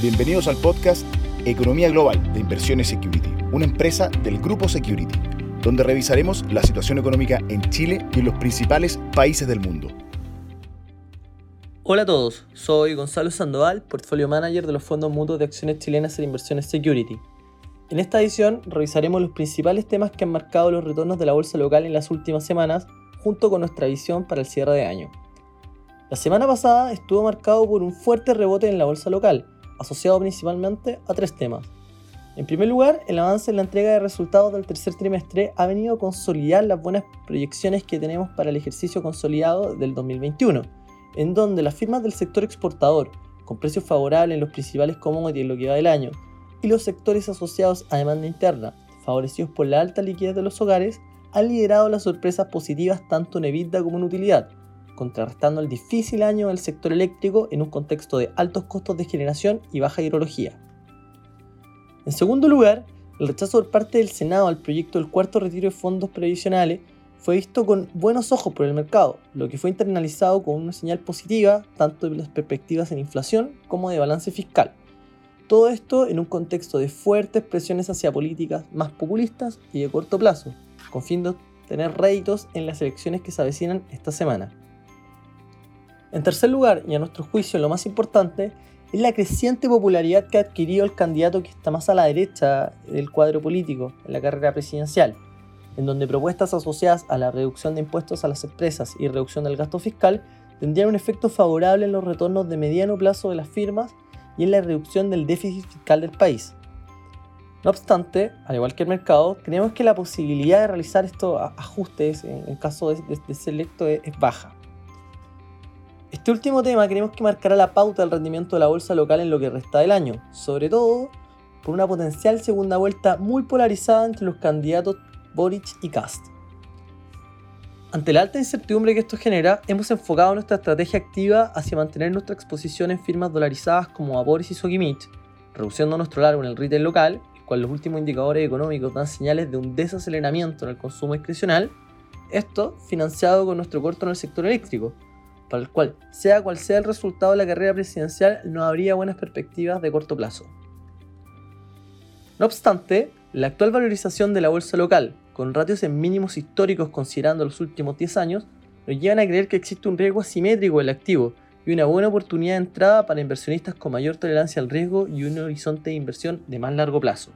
Bienvenidos al podcast Economía Global de Inversiones Security, una empresa del grupo Security, donde revisaremos la situación económica en Chile y en los principales países del mundo. Hola a todos, soy Gonzalo Sandoval, Portfolio Manager de los fondos mutuos de acciones chilenas en Inversiones Security. En esta edición revisaremos los principales temas que han marcado los retornos de la bolsa local en las últimas semanas, junto con nuestra visión para el cierre de año. La semana pasada estuvo marcado por un fuerte rebote en la bolsa local, asociado principalmente a tres temas. En primer lugar, el avance en la entrega de resultados del tercer trimestre ha venido a consolidar las buenas proyecciones que tenemos para el ejercicio consolidado del 2021, en donde las firmas del sector exportador, con precios favorables en los principales commodities en lo que va del año, y los sectores asociados a demanda interna, favorecidos por la alta liquidez de los hogares, han liderado las sorpresas positivas tanto en EBITDA como en utilidad, contrarrestando el difícil año del sector eléctrico en un contexto de altos costos de generación y baja hidrología. En segundo lugar, el rechazo por parte del Senado al proyecto del cuarto retiro de fondos previsionales fue visto con buenos ojos por el mercado, lo que fue internalizado con una señal positiva tanto de las perspectivas en inflación como de balance fiscal. Todo esto en un contexto de fuertes presiones hacia políticas más populistas y de corto plazo, con fin de tener réditos en las elecciones que se avecinan esta semana. En tercer lugar, y a nuestro juicio lo más importante, es la creciente popularidad que ha adquirido el candidato que está más a la derecha del cuadro político en la carrera presidencial, en donde propuestas asociadas a la reducción de impuestos a las empresas y reducción del gasto fiscal tendrían un efecto favorable en los retornos de mediano plazo de las firmas y en la reducción del déficit fiscal del país. No obstante, al igual que el mercado, creemos que la posibilidad de realizar estos ajustes en caso de, ser electo es baja. Este último tema creemos que marcará la pauta del rendimiento de la bolsa local en lo que resta del año, sobre todo por una potencial segunda vuelta muy polarizada entre los candidatos Boric y Cast. Ante la alta incertidumbre que esto genera, hemos enfocado nuestra estrategia activa hacia mantener nuestra exposición en firmas dolarizadas como Boris y Sogimich, reduciendo nuestro largo en el retail local, cual los últimos indicadores económicos dan señales de un desaceleramiento en el consumo discrecional, esto financiado con nuestro corto en el sector eléctrico, para el cual, sea cual sea el resultado de la carrera presidencial, no habría buenas perspectivas de corto plazo. No obstante, la actual valorización de la bolsa local, con ratios en mínimos históricos considerando los últimos 10 años, nos llevan a creer que existe un riesgo asimétrico del activo y una buena oportunidad de entrada para inversionistas con mayor tolerancia al riesgo y un horizonte de inversión de más largo plazo.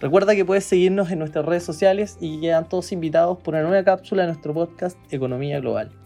Recuerda que puedes seguirnos en nuestras redes sociales y quedan todos invitados por una nueva cápsula de nuestro podcast Economía Global.